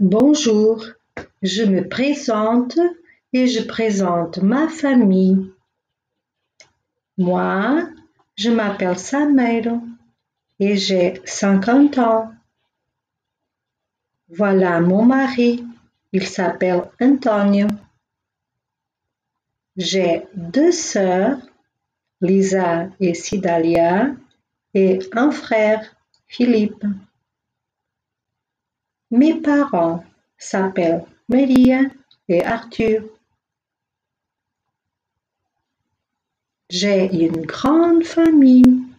Bonjour, je me présente et je présente ma famille. Moi, je m'appelle Samuel et j'ai cinquante ans. Voilà mon mari, il s'appelle Antonio. J'ai deux sœurs, Lisa et Sidalia, et un frère, Philippe. Mes parents s'appellent Maria et Arthur. J'ai une grande famille.